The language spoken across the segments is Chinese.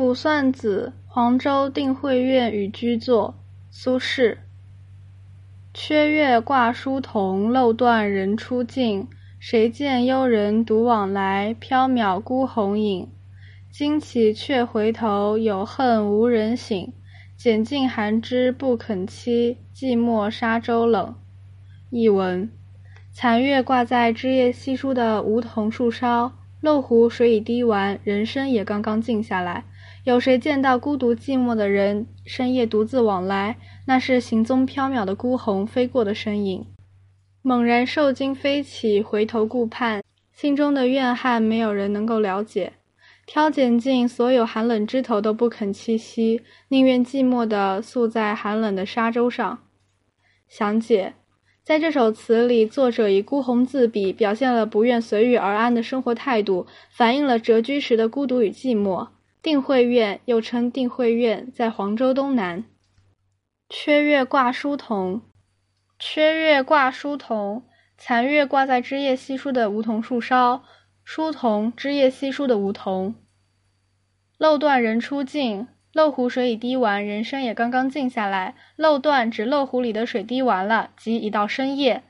卜算子·黄州定慧院与居作，苏轼。缺月挂疏桐，漏断人初静。谁见幽人独往来，缥缈孤鸿影。惊起却回头，有恨无人省。拣尽寒枝不肯栖，寂寞沙洲冷。译文：残月挂在枝叶稀疏的梧桐树梢，漏湖水已滴完，人生也刚刚静下来。有谁见到孤独寂寞的人深夜独自往来？那是行踪缥缈的孤鸿飞过的身影。猛然受惊飞起，回头顾盼，心中的怨恨没有人能够了解。挑拣尽所有寒冷枝头都不肯栖息，宁愿寂寞地宿在寒冷的沙洲上。详解：在这首词里，作者以孤鸿自比，表现了不愿随遇而安的生活态度，反映了谪居时的孤独与寂寞。定慧院又称定慧院，在黄州东南。缺月挂疏桐，缺月挂疏桐，残月挂在枝叶稀疏的梧桐树梢。疏桐，枝叶稀疏的梧桐。漏断人初静，漏壶水已滴完，人生也刚刚静下来。漏断指漏壶里的水滴完了，即已到深夜。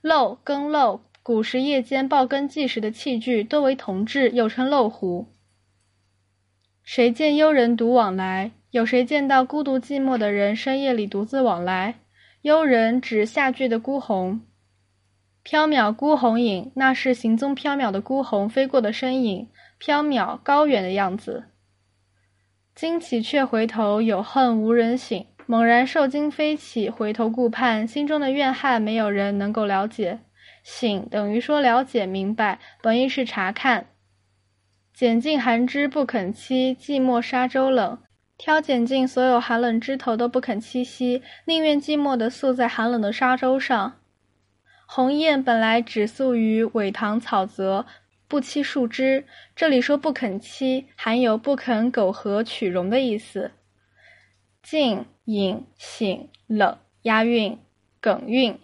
漏更漏，古时夜间报更计时的器具多为铜制，又称漏壶。谁见幽人独往来？有谁见到孤独寂寞的人深夜里独自往来？幽人指下句的孤鸿。缥缈孤鸿影，那是行踪缥缈的孤鸿飞过的身影，缥缈高远的样子。惊起却回头，有恨无人省。猛然受惊飞起，回头顾盼，心中的怨恨没有人能够了解。省等于说了解明白，本意是查看。拣尽寒枝不肯栖，寂寞沙洲冷。挑拣尽所有寒冷枝头都不肯栖息，宁愿寂寞地宿在寒冷的沙洲上。鸿雁本来只宿于苇塘草泽，不栖树枝。这里说不肯栖，含有不肯苟合取容的意思。静、隐、醒、冷，押韵，梗韵。